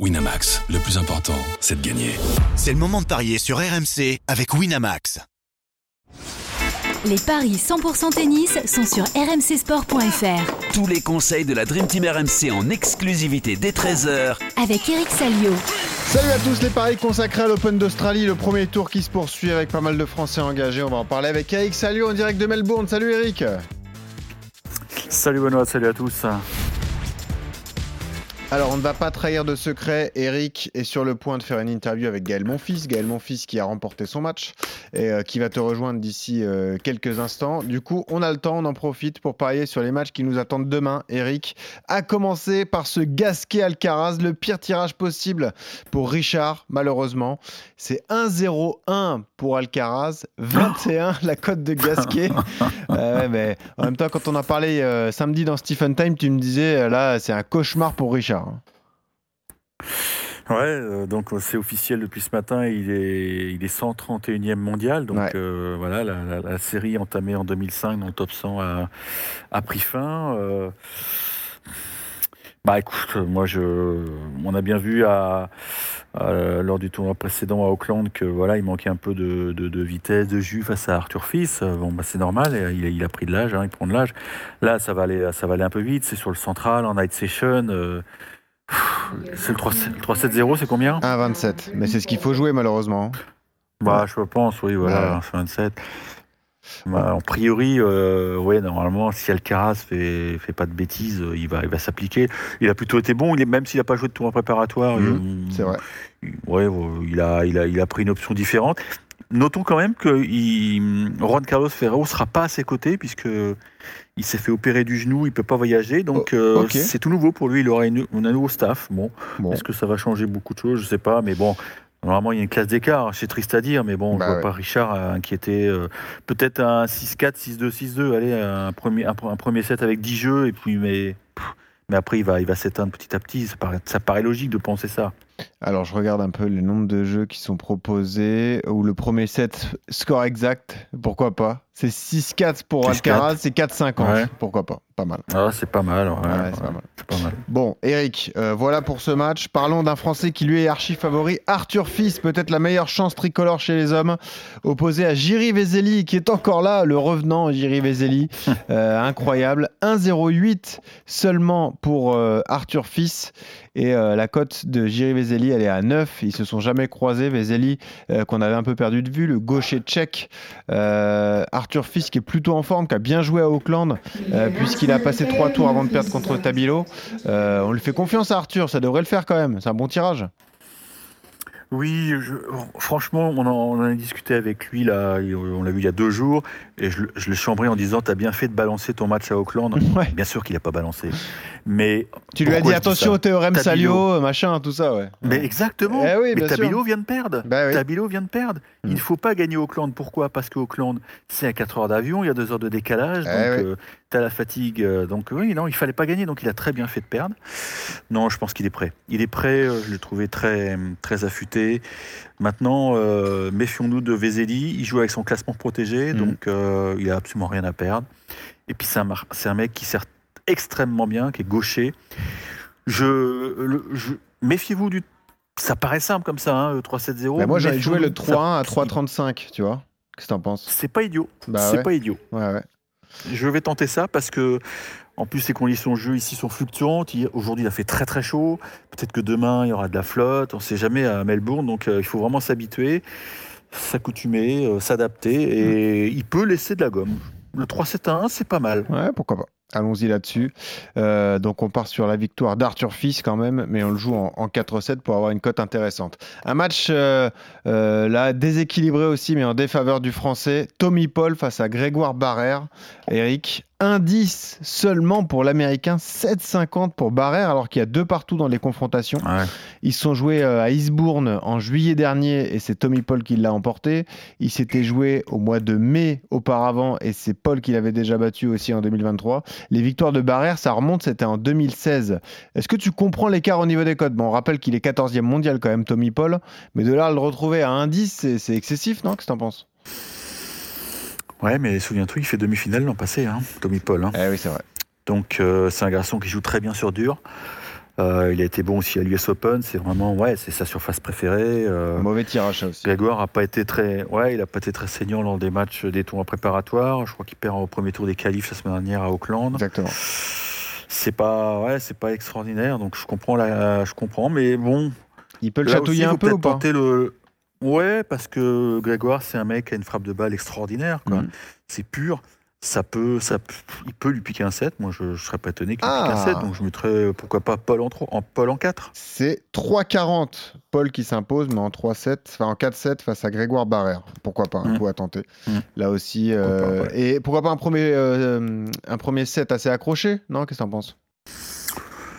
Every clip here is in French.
Winamax, le plus important, c'est de gagner. C'est le moment de parier sur RMC avec Winamax. Les paris 100% tennis sont sur rmcsport.fr. Tous les conseils de la Dream Team RMC en exclusivité dès 13h Avec Eric Salio. Salut à tous les paris consacrés à l'Open d'Australie, le premier tour qui se poursuit avec pas mal de Français engagés. On va en parler avec Eric Salio en direct de Melbourne. Salut Eric. Salut Benoît, salut à tous. Alors, on ne va pas trahir de secret. Eric est sur le point de faire une interview avec Gaël Monfils. Gaël Monfils qui a remporté son match et euh, qui va te rejoindre d'ici euh, quelques instants. Du coup, on a le temps, on en profite pour parier sur les matchs qui nous attendent demain. Eric, a commencé par ce Gasquet Alcaraz, le pire tirage possible pour Richard, malheureusement. C'est 1-0-1 pour Alcaraz, 21 la cote de Gasquet. Euh, mais en même temps, quand on a parlé samedi dans Stephen Time, tu me disais là, c'est un cauchemar pour Richard. Ouais, euh, donc euh, c'est officiel depuis ce matin, il est, il est 131e mondial. Donc euh, voilà, la, série entamée en 2005 dans le top 100 a, pris fin. Bah écoute, moi je, on a bien vu à, lors du tournoi précédent à Auckland que voilà, il manquait un peu de, vitesse, de jus face à Arthur Fils. Bon, bah c'est normal, il, il, a pris de l'âge, hein, il prend de l'âge. Là, ça va aller, ça va aller un peu vite. C'est sur le central en night session. C'est le 3-7-0, c'est combien? 1-27. Mais c'est ce qu'il faut jouer, malheureusement. Bah, je pense, oui, voilà, 27. Bah, en priori, euh, ouais, normalement, si Alcaraz fait, fait pas de bêtises, euh, il va, il va s'appliquer. Il a plutôt été bon, il est, même s'il n'a pas joué de tournoi préparatoire. Mmh, c'est vrai. Ouais, il a, il, a, il a pris une option différente. Notons quand même que Juan Carlos Ferrero sera pas à ses côtés puisque il s'est fait opérer du genou, il peut pas voyager, donc oh, euh, c'est tout nouveau pour lui. Il aura une, un nouveau staff. Bon, est-ce que ça va changer beaucoup de choses? Je sais pas, mais bon. Normalement, il y a une classe d'écart, c'est triste à dire, mais bon, bah je vois pas Richard inquiéter. Euh, peut-être un 6-4, 6-2, 6-2, allez, un premier, un, premier set avec 10 jeux, et puis, mais, mais après, il va, il va s'éteindre petit à petit. Ça paraît, ça paraît logique de penser ça. Alors, je regarde un peu le nombre de jeux qui sont proposés. Ou le premier set, score exact, pourquoi pas C'est 6-4 pour Alcaraz, c'est 4-5 Pourquoi pas Pas mal. Ah, c'est pas mal. Ouais, pas mal. Bon, Eric, euh, voilà pour ce match. Parlons d'un Français qui lui est archi favori. Arthur Fils, peut-être la meilleure chance tricolore chez les hommes, opposé à Jiri Vezeli, qui est encore là, le revenant Jiri Vezeli. Euh, incroyable. 1-0-8 seulement pour euh, Arthur Fils. Et la cote de Jiri Vezeli, elle est à 9. Ils se sont jamais croisés. Vezeli, euh, qu'on avait un peu perdu de vue, le gaucher tchèque. Euh, Arthur Fils, qui est plutôt en forme, qui a bien joué à Auckland, euh, puisqu'il a passé trois tours avant de perdre contre Tabilo. on lui fait confiance à Arthur, ça devrait le faire quand même. C'est un bon tirage. Oui, franchement, on en, a discuté avec lui, là, on l'a vu il y a deux jours, et je, je l'ai chambré en disant T'as bien fait de balancer ton match à Auckland. Bien sûr qu'il n'a pas balancé. Mais. Tu lui as dit attention au théorème Salio, machin, tout ça, ouais. Mais exactement. Eh mais Tabilo vient de perdre. Bah Tabilo vient de perdre. Il ne mm. faut pas gagner Auckland. Pourquoi? Parce qu'Auckland, c'est à 4 heures d'avion, il y a 2 heures de décalage, eh donc euh, as la fatigue. Euh, donc oui, non, il fallait pas gagner, donc il a très bien fait de perdre. Non, je pense qu'il est prêt. Il est prêt, euh, je l'ai trouvé très, très affûté. Maintenant, méfions-nous de Vezeli. Il joue avec son classement protégé, mm. donc il a absolument rien à perdre. Et puis c'est un, un mec qui sert extrêmement bien, qui est gaucher. Je, je méfiez-vous du ça paraît simple comme ça, hein, 3-7-0. Mais moi, j'avais joué le 3-1 à 3-35, tu vois. Qu'est-ce que t'en penses? C'est pas idiot. Bah c'est pas idiot. Ouais, ouais. Je vais tenter ça parce que, en plus, les conditions de jeu ici sont fluctuantes. Aujourd'hui, il a fait très très chaud. Peut-être que demain, il y aura de la flotte. On ne sait jamais à Melbourne. Donc, euh, il faut vraiment s'habituer, s'accoutumer, euh, s'adapter. Et mm. il peut laisser de la gomme. Le 3-7-1, c'est pas mal. Ouais, pourquoi pas. Allons-y là-dessus. Euh, donc on part sur la victoire d'Arthur Fils quand même, mais on le joue en, 4-7 pour avoir une cote intéressante. Un match euh, euh, là déséquilibré aussi, mais en défaveur du français. Tommy Paul face à Grégoire Barrère. Eric, indice seulement pour l'américain, 7,50 pour Barrère, alors qu'il y a deux partout dans les confrontations. Ils sont joués euh, à Eastbourne en juillet dernier et c'est Tommy Paul qui l'a emporté. Il s'était joué au mois de mai auparavant et c'est Paul qui l'avait déjà battu aussi en 2023. Les victoires de Barrère, ça remonte, c'était en 2016. Est-ce que tu comprends l'écart au niveau des codes Bon, on rappelle qu'il est 14e mondial quand même, Tommy Paul, mais de là à le retrouver à indice, c'est excessif, non? Qu'est-ce que t'en penses? Ouais, mais souviens-toi, il fait demi-finale l'an passé, hein, Tommy Paul. Hein. Eh oui, c'est vrai. Donc, euh, c'est un garçon qui joue très bien sur dur. Euh, il a été bon aussi à l'US Open. C'est vraiment, ouais, c'est sa surface préférée. Euh, Mauvais tirage aussi. Grégoire a pas été très, ouais, il a pas été très saignant lors des matchs des tours préparatoires. Je crois qu'il perd au premier tour des qualifs la semaine dernière à Auckland. Exactement. C'est pas, ouais, c'est pas extraordinaire. Donc je comprends la, je comprends, mais bon. Il peut le chatouiller un peu ou pas? le... Ouais, parce que Grégoire, c'est un mec qui a une frappe de balle extraordinaire. Mm. C'est pur ça peut, ça, il peut lui piquer un 7. Moi, je ne serais pas étonné qu'il pique un 7. Ah. Donc, je mettrais, pourquoi pas, Paul en, 3, en, Paul en 4. C'est 3-40. Paul qui s'impose, mais en 3-7, enfin en 4-7 face à Grégoire Barrère. Pourquoi pas, un coup à tenter. Mm. Là aussi. Euh, et pourquoi pas un premier, euh, un premier set assez accroché Non? Qu'est-ce que tu en penses?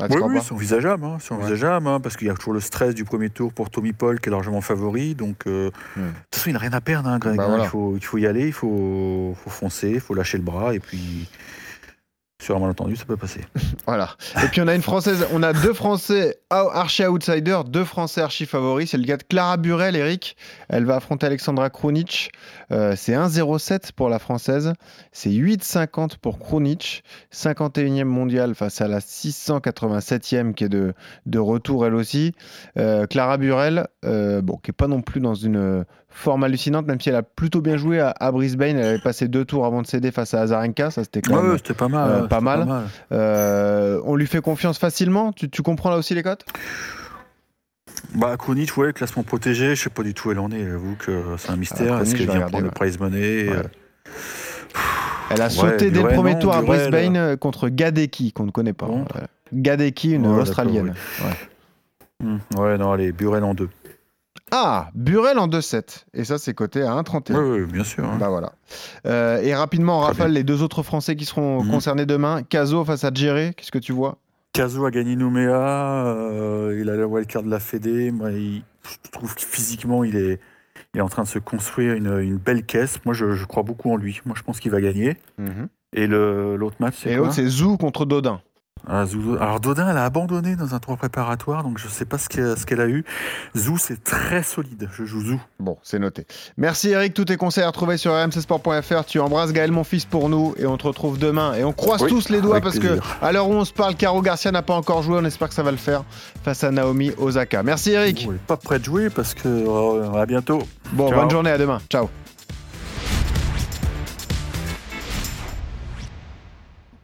Ah, oui, c'est envisageable, hein, c'est envisageable hein, parce qu'il y a toujours le stress du premier tour pour Tommy Paul qui est largement favori. Donc, euh, de toute façon, il n'a rien à perdre, hein, Greg. Bah, il, faut, il faut y aller, il faut, faut foncer, il faut lâcher le bras et puis sur un malentendu, ça peut passer. voilà. Et puis on a une française, on a deux Français archi outsiders, deux Français archi favoris. C'est le gars de Clara Burel, Eric. Elle va affronter Alexandra Krunic. Euh, c'est 1,07 pour la française. C'est 8,50 pour Krunic. 51e mondial face à la 687e qui est de, de retour elle aussi. Euh, Clara Burel, euh, bon, qui est pas non plus dans une forme hallucinante, même si elle a plutôt bien joué à, Brisbane. Elle avait passé deux tours avant de céder face à Azarenka. Ça, c'était quand même pas mal. Euh, pas mal. Euh, on lui fait confiance facilement. Tu, comprends là aussi les cotes? Bah, Kronic, ouais, classement protégé, je sais pas du tout où elle en est. J'avoue que c'est un mystère. Est-ce qu'elle vient prendre le prize money euh, Elle a sauté dès le premier tour à Brisbane contre Gadeki, qu'on ne connaît pas. Gadeki, une Australienne. Ouais. ouais. non, allez, Burel en deux. Ah, Burel en 2-7. Et ça, c'est coté à 1,31. Oui, oui, bien sûr. Hein. Bah voilà. Euh, et rapidement, Raphaël, les deux autres Français qui seront mhm. concernés demain. Caso face à Djéré, qu'est-ce que tu vois? Caso a gagné Nouméa. Euh, il a la wildcard de la Fédé. Moi, il, je trouve que physiquement, il est, il est en train de se construire une, belle caisse. Moi, je, crois beaucoup en lui. Moi, je pense qu'il va gagner. Mhm. Et l'autre match, c'est Et l'autre, c'est Zou contre Dodin. Ah, Alors Dodin, elle a abandonné dans un tour préparatoire, donc je ne sais pas ce qu'elle a eu. Zou, c'est très solide. Je joue Zou. Bon, c'est noté. Merci Eric, tous tes conseils à retrouver sur rmcsport.fr. Tu embrasses Gaël, mon fils, pour nous, et on te retrouve demain. Et on croise tous les doigts parce que à l'heure où on se parle, Caro Garcia n'a pas encore joué. On espère que ça va le faire face à Naomi Osaka. Merci Eric. pas prêt de jouer parce que euh, à bientôt. Bon, bonne journée, à demain. Ciao.